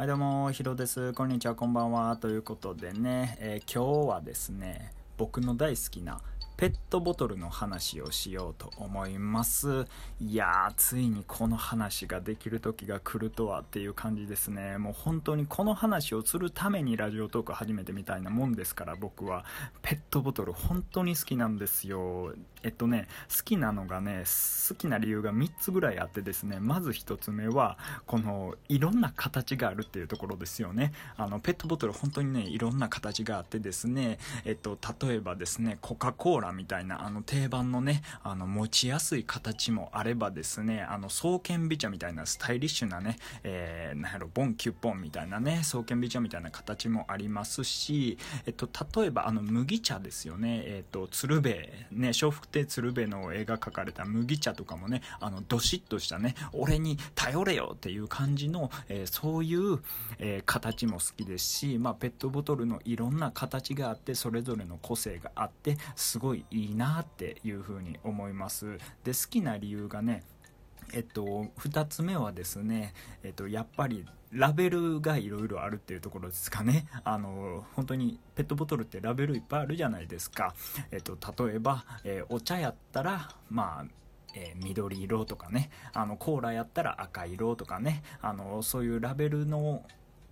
はいどうも、ヒロです。こんにちは、こんばんは。ということでね、えー、今日はですね、僕の大好きなペットボトルの話をしようと思います。いやー、ついにこの話ができる時が来るとはっていう感じですね。もう本当にこの話をするためにラジオトーク始めてみたいなもんですから、僕はペットボトル本当に好きなんですよ。えっとね、好きなのがね、好きな理由が3つぐらいあってですね、まず1つ目は、この、いろんな形があるっていうところですよね。あの、ペットボトル本当にね、いろんな形があってですね、えっと、例例えばですね、コカ・コーラみたいな、あの定番のね、あの持ちやすい形もあればですね、あの双剣美茶みたいなスタイリッシュなね、えー、なんやろ、ボンキュッポンみたいなね、双剣美茶みたいな形もありますし、えっと、例えばあの麦茶ですよね、えっと、鶴瓶、ね、笑福亭鶴瓶の絵が描かれた麦茶とかもね、あの、どしっとしたね、俺に頼れよっていう感じの、えー、そういう、えー、形も好きですし、まあ、ペットボトルのいろんな形があって、それぞれの個性があって、すごいいいなっていうふうに思いますで好きな理由がねえっと、2つ目はですね、えっと、やっぱりラベルがいろいろあるっていうところですかね。あの、本当にペットボトルってラベルいっぱいあるじゃないですか。えっと、例えば、えー、お茶やったら、まあ、えー、緑色とかね、あの、コーラやったら赤色とかね、あの、そういうラベルの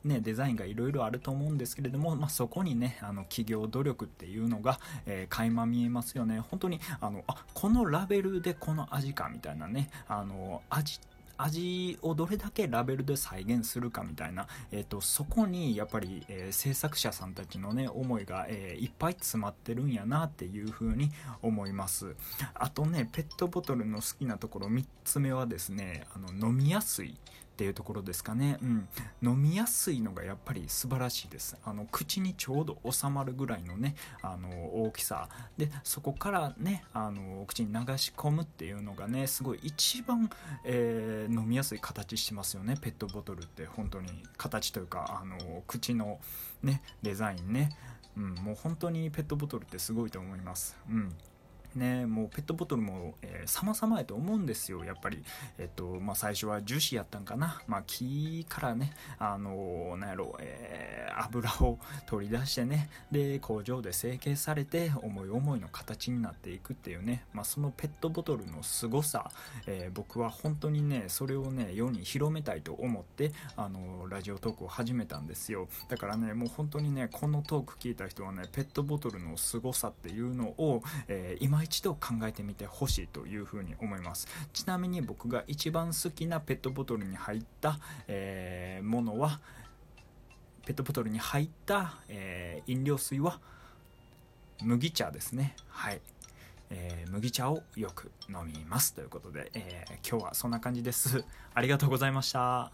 ね、デザインがいろいろあると思うんですけれども、まあ、そこにね、あの、企業努力っていうのが、えー、垣間見えますよね。本当に、あの、あ、このラベルでこの味かみたいなね、あの、味味をどれだけラベルで再現するかみたいな、えっ、ー、と、そこにやっぱり、えー、制作者さんたちのね、思いが、えー、いっぱい詰まってるんやなっていう風に思います。あとね、ペットボトルの好きなところ3つ目はですね、あの、飲みやすい。っていうところですかね。うん。飲みやすいのがやっぱり素晴らしいです。あの、口にちょうど収まるぐらいのね、あの、大きさ。で、そこからね、あの、口に流し込むっていうのがね、すごい一番、えー、飲みやすい形してますよね、ペットボトルって。本当に。形というか、あの、口のね、デザインね。うん、もう本当にペットボトルってすごいと思います。うん。ね、もうペットボトルも、えー、様々やと思うんですよ、やっぱり。えっと、まあ、最初は樹脂やったんかな。まあ、木からね、あのー、なんやろう、えー、油を取り出してね、で、工場で成形されて、思い思いの形になっていくっていうね、まあ、そのペットボトルの凄さ、えー、僕は本当にね、それをね、世に広めたいと思って、あのラジオトークを始めたんですよ。だからね、もう本当にね、このトーク聞いた人はね、ペットボトルの凄さっていうのを、えー、今一度考えてみてほしいというふうに思いますちなみに僕が一番好きなペットボトルに入った、えー、ものはペットボトルに入った、えー、飲料水は麦茶ですねはいえー、麦茶をよく飲みますということで、えー、今日はそんな感じです。ありがとうございました。